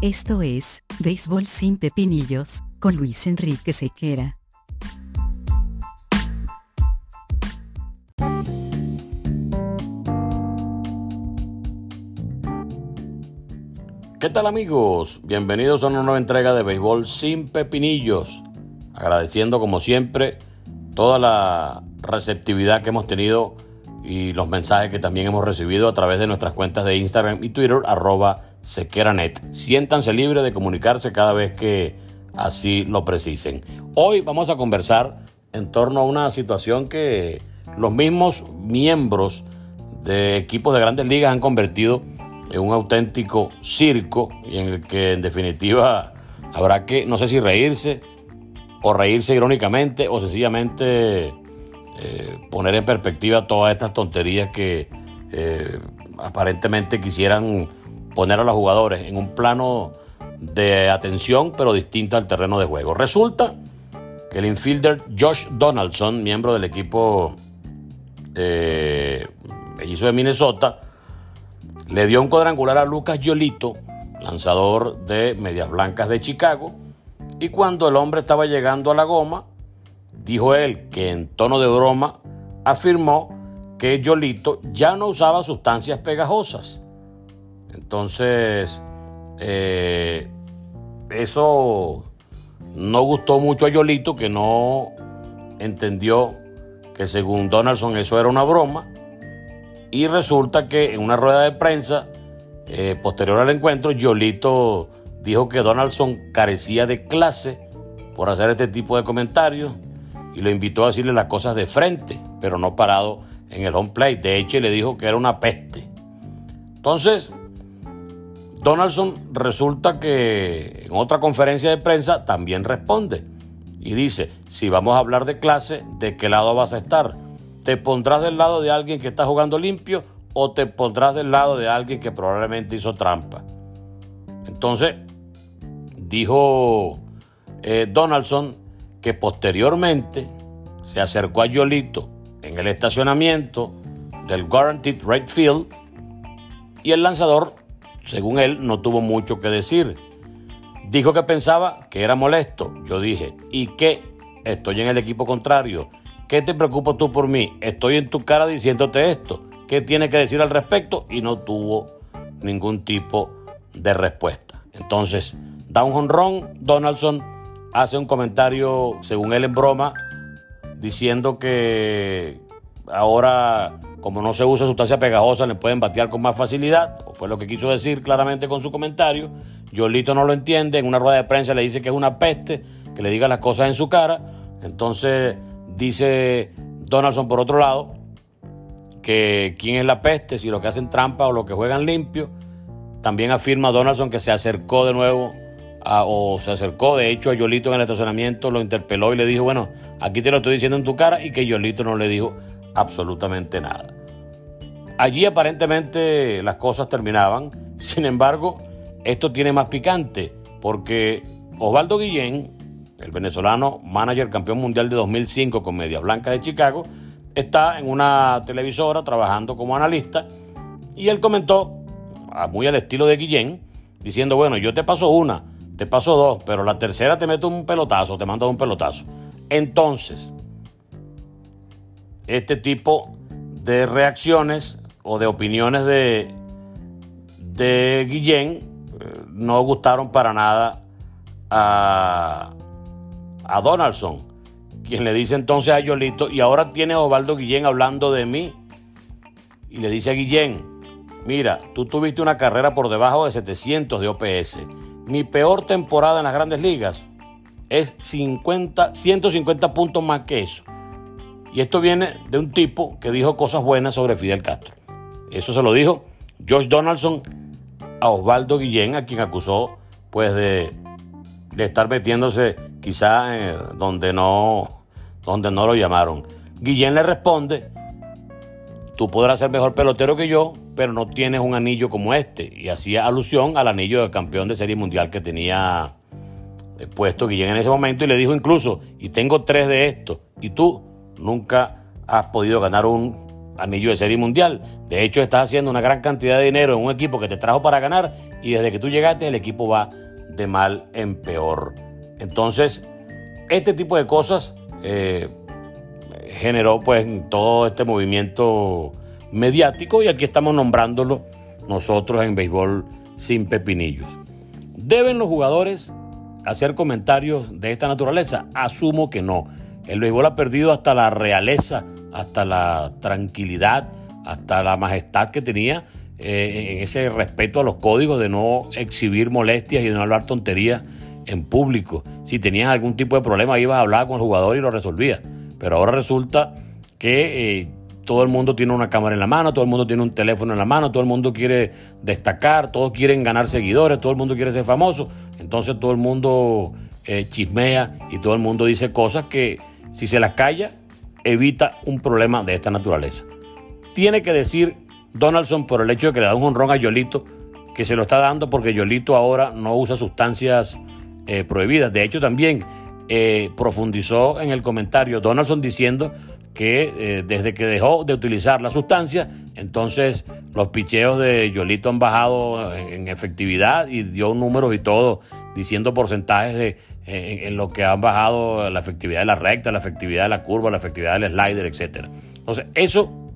Esto es, Béisbol sin Pepinillos, con Luis Enrique Sequera. ¿Qué tal amigos? Bienvenidos a una nueva entrega de Béisbol sin Pepinillos. Agradeciendo como siempre toda la receptividad que hemos tenido y los mensajes que también hemos recibido a través de nuestras cuentas de Instagram y Twitter, arroba sequeranet. Siéntanse libres de comunicarse cada vez que así lo precisen. Hoy vamos a conversar en torno a una situación que los mismos miembros de equipos de grandes ligas han convertido en un auténtico circo y en el que en definitiva habrá que, no sé si reírse o reírse irónicamente o sencillamente eh, poner en perspectiva todas estas tonterías que eh, aparentemente quisieran poner a los jugadores en un plano de atención, pero distinto al terreno de juego. Resulta que el infielder Josh Donaldson, miembro del equipo eh, de Minnesota, le dio un cuadrangular a Lucas Yolito, lanzador de Medias Blancas de Chicago, y cuando el hombre estaba llegando a la goma, dijo él que en tono de broma afirmó que Yolito ya no usaba sustancias pegajosas. Entonces, eh, eso no gustó mucho a Yolito, que no entendió que según Donaldson eso era una broma. Y resulta que en una rueda de prensa eh, posterior al encuentro, Yolito dijo que Donaldson carecía de clase por hacer este tipo de comentarios y lo invitó a decirle las cosas de frente, pero no parado en el home plate. De hecho, le dijo que era una peste. Entonces, Donaldson resulta que en otra conferencia de prensa también responde y dice, si vamos a hablar de clase, ¿de qué lado vas a estar? ¿Te pondrás del lado de alguien que está jugando limpio o te pondrás del lado de alguien que probablemente hizo trampa? Entonces, dijo eh, Donaldson que posteriormente se acercó a Yolito en el estacionamiento del Guaranteed Right Field y el lanzador, según él, no tuvo mucho que decir. Dijo que pensaba que era molesto. Yo dije, ¿y qué? Estoy en el equipo contrario. ¿Qué te preocupas tú por mí? Estoy en tu cara diciéndote esto. ¿Qué tiene que decir al respecto? Y no tuvo ningún tipo de respuesta. Entonces, da un jonrón Donaldson hace un comentario, según él en broma, diciendo que ahora, como no se usa sustancia pegajosa, le pueden batear con más facilidad, o fue lo que quiso decir claramente con su comentario. Yolito no lo entiende, en una rueda de prensa le dice que es una peste, que le diga las cosas en su cara. Entonces dice Donaldson por otro lado que quién es la peste, si los que hacen trampa o los que juegan limpio. También afirma Donaldson que se acercó de nuevo o se acercó de hecho a Yolito en el estacionamiento, lo interpeló y le dijo, bueno, aquí te lo estoy diciendo en tu cara y que Yolito no le dijo absolutamente nada. Allí aparentemente las cosas terminaban, sin embargo, esto tiene más picante porque Osvaldo Guillén, el venezolano manager campeón mundial de 2005 con Media Blanca de Chicago, está en una televisora trabajando como analista y él comentó, muy al estilo de Guillén, diciendo, bueno, yo te paso una, te paso dos, pero la tercera te meto un pelotazo, te mando un pelotazo. Entonces, este tipo de reacciones o de opiniones de, Guillén eh, no gustaron para nada a, a Donaldson, quien le dice entonces a Yolito, y ahora tiene a Osvaldo Guillén hablando de mí, y le dice a Guillén, mira, tú tuviste una carrera por debajo de 700 de OPS mi peor temporada en las grandes ligas es 50, 150 puntos más que eso. Y esto viene de un tipo que dijo cosas buenas sobre Fidel Castro. Eso se lo dijo Josh Donaldson a Osvaldo Guillén, a quien acusó pues de, estar metiéndose quizá donde, no, donde no lo llamaron. Guillén le responde, tú podrás ser mejor pelotero que yo, pero no tienes un anillo como este. Y hacía alusión al anillo de campeón de serie mundial que tenía eh, puesto Guillén en ese momento y le dijo incluso, y tengo tres de estos, y tú nunca has podido ganar un anillo de serie mundial. De hecho, estás haciendo una gran cantidad de dinero en un equipo que te trajo para ganar y desde que tú llegaste el equipo va de mal en peor. Entonces, este tipo de cosas eh, generó pues todo este movimiento mediático y aquí estamos nombrándolo nosotros en béisbol sin pepinillos. ¿Deben los jugadores hacer comentarios de esta naturaleza? Asumo que no. El béisbol ha perdido hasta la realeza, hasta la tranquilidad, hasta la majestad que tenía eh, en ese respeto a los códigos de no exhibir molestias y de no hablar tonterías en público. Si tenías algún tipo de problema, ibas a hablar con el jugador y lo resolvías. Pero ahora resulta que eh, todo el mundo tiene una cámara en la mano, todo el mundo tiene un teléfono en la mano, todo el mundo quiere destacar, todos quieren ganar seguidores, todo el mundo quiere ser famoso. Entonces todo el mundo eh, chismea y todo el mundo dice cosas que si se las calla, evita un problema de esta naturaleza. Tiene que decir Donaldson por el hecho de que le da un honrón a Yolito, que se lo está dando porque Yolito ahora no usa sustancias eh, prohibidas. De hecho, también eh, profundizó en el comentario Donaldson diciendo que eh, desde que dejó de utilizar la sustancia, entonces los picheos de Yolito han bajado en, efectividad y dio números y todo, diciendo porcentajes de en, lo que han bajado la efectividad de la recta, la efectividad de la curva, la efectividad del slider, etc. Entonces, eso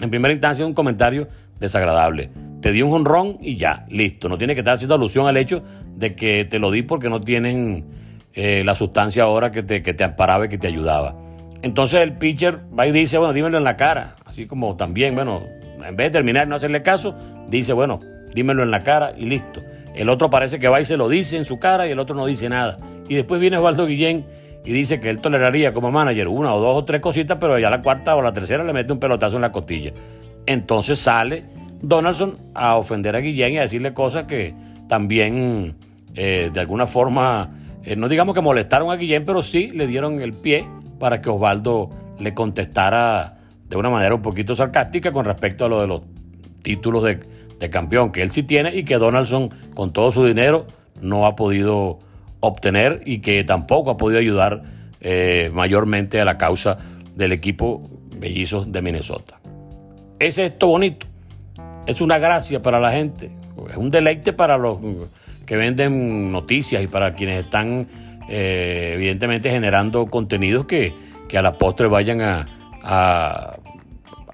en primera instancia es un comentario desagradable. Te di un honrón y ya, listo. No tiene que estar haciendo alusión al hecho de que te lo di porque no tienen eh, la sustancia ahora que te, que te amparaba y que te ayudaba. Entonces el pitcher va y dice, bueno, dímelo en la cara. Así como también, bueno, en vez de terminar y no hacerle caso, dice, bueno, dímelo en la cara y listo. El otro parece que va y se lo dice en su cara y el otro no dice nada. Y después viene Osvaldo Guillén y dice que él toleraría como manager una o dos o tres cositas, pero ya la cuarta o la tercera le mete un pelotazo en la costilla. Entonces sale Donaldson a ofender a Guillén y a decirle cosas que también eh, de alguna forma, eh, no digamos que molestaron a Guillén, pero sí le dieron el pie para que Osvaldo le contestara de una manera un poquito sarcástica con respecto a lo de los títulos de, campeón que él sí tiene y que Donaldson con todo su dinero no ha podido obtener y que tampoco ha podido ayudar eh, mayormente a la causa del equipo Bellizos de Minnesota. ¿Es esto bonito? Es una gracia para la gente, es un deleite para los que venden noticias y para quienes están eh, evidentemente generando contenidos que, a la postre vayan a,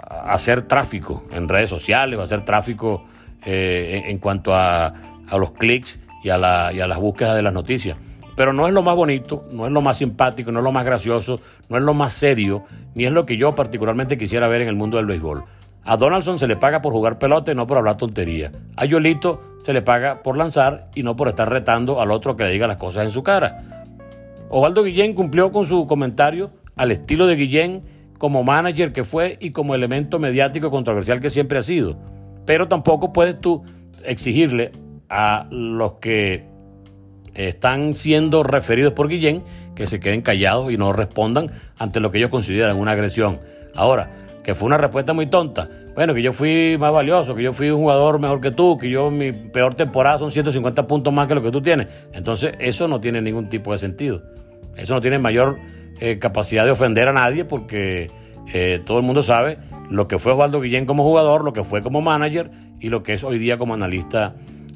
hacer tráfico en redes sociales o hacer tráfico eh, en, cuanto a, los clics y y a las búsquedas de las noticias. Pero no es lo más bonito, no es lo más simpático, no es lo más gracioso, no es lo más serio, ni es lo que yo particularmente quisiera ver en el mundo del béisbol. A Donaldson se le paga por jugar pelota y no por hablar tontería. A Yolito se le paga por lanzar y no por estar retando al otro que le diga las cosas en su cara. Osvaldo Guillén cumplió con su comentario al estilo de Guillén como manager que fue y como elemento mediático controversial que siempre ha sido. Pero tampoco puedes tú exigirle a los que están siendo referidos por Guillén que se queden callados y no respondan ante lo que ellos consideran una agresión. Ahora, que fue una respuesta muy tonta. Bueno, que yo fui más valioso, que yo fui un jugador mejor que tú, que yo mi peor temporada son 150 puntos más que lo que tú tienes. Entonces, eso no tiene ningún tipo de sentido. Eso no tiene mayor eh, capacidad de ofender a nadie porque eh, todo el mundo sabe lo que fue Osvaldo Guillén como jugador, lo que fue como manager y lo que es hoy día como analista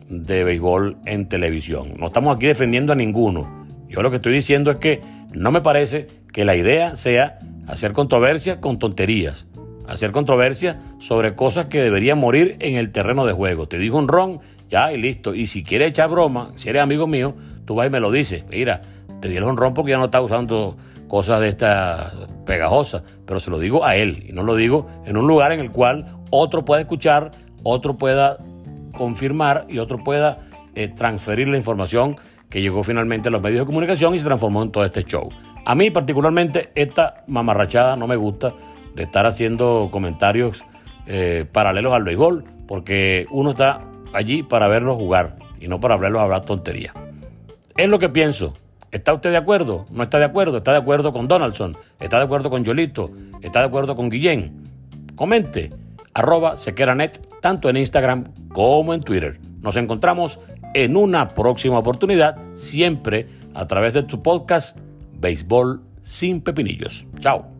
de béisbol en televisión. No estamos aquí defendiendo a ninguno. Yo lo que estoy diciendo es que no me parece que la idea sea hacer controversia con tonterías hacer controversia sobre cosas que deberían morir en el terreno de juego. Te digo un ron, ya y listo. Y si quieres echar broma, si eres amigo mío, tú vas y me lo dices. Mira, te di el honrón porque ya no está usando cosas de estas pegajosas, pero se lo digo a él y no lo digo en un lugar en el cual otro pueda escuchar, otro pueda confirmar y otro pueda eh, transferir la información que llegó finalmente a los medios de comunicación y se transformó en todo este show. A mí particularmente esta mamarrachada no me gusta de estar haciendo comentarios eh, paralelos al béisbol, porque uno está allí para verlos jugar y no para verlos hablar tontería. Es lo que pienso. ¿Está usted de acuerdo? ¿No está de acuerdo? ¿Está de acuerdo con Donaldson? ¿Está de acuerdo con Yolito? ¿Está de acuerdo con Guillén? Comente. Arroba Sequeranet, tanto en Instagram como en Twitter. Nos encontramos en una próxima oportunidad, siempre a través de tu podcast Béisbol sin Pepinillos. Chao.